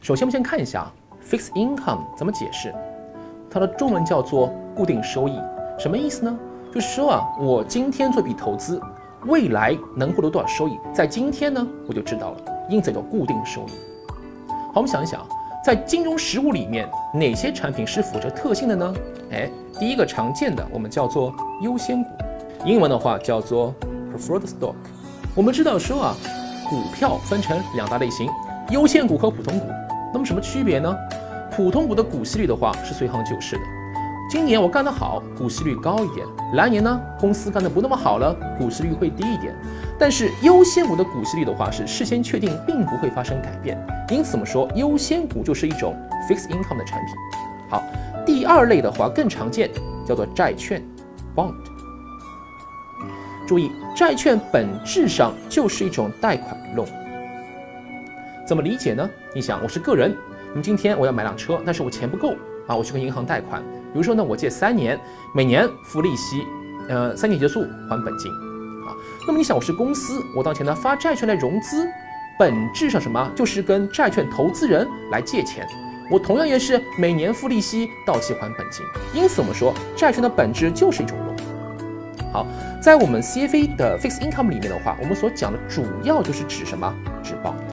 首先，我们先看一下 fixed income 怎么解释，它的中文叫做固定收益，什么意思呢？就是说啊，我今天做笔投资，未来能获得多少收益，在今天呢我就知道了，因此叫固定收益。好，我们想一想，在金融实务里面，哪些产品是符合特性的呢？哎，第一个常见的我们叫做优先股，英文的话叫做 preferred stock。我们知道说啊，股票分成两大类型，优先股和普通股。那么什么区别呢？普通股的股息率的话是随行就市的。今年我干得好，股息率高一点；来年呢，公司干得不那么好了，股息率会低一点。但是优先股的股息率的话是事先确定，并不会发生改变。因此我们说优先股就是一种 fixed income 的产品。好，第二类的话更常见，叫做债券 bond。注意，债券本质上就是一种贷款 loan。怎么理解呢？你想，我是个人，那么今天我要买辆车，但是我钱不够啊，我去跟银行贷款。比如说呢，我借三年，每年付利息，呃，三年结束还本金，啊，那么你想我是公司，我当前呢发债券来融资，本质上什么？就是跟债券投资人来借钱，我同样也是每年付利息，到期还本金。因此我们说债券的本质就是一种融资。好，在我们 CFA 的 Fixed Income 里面的话，我们所讲的主要就是指什么？指 bond。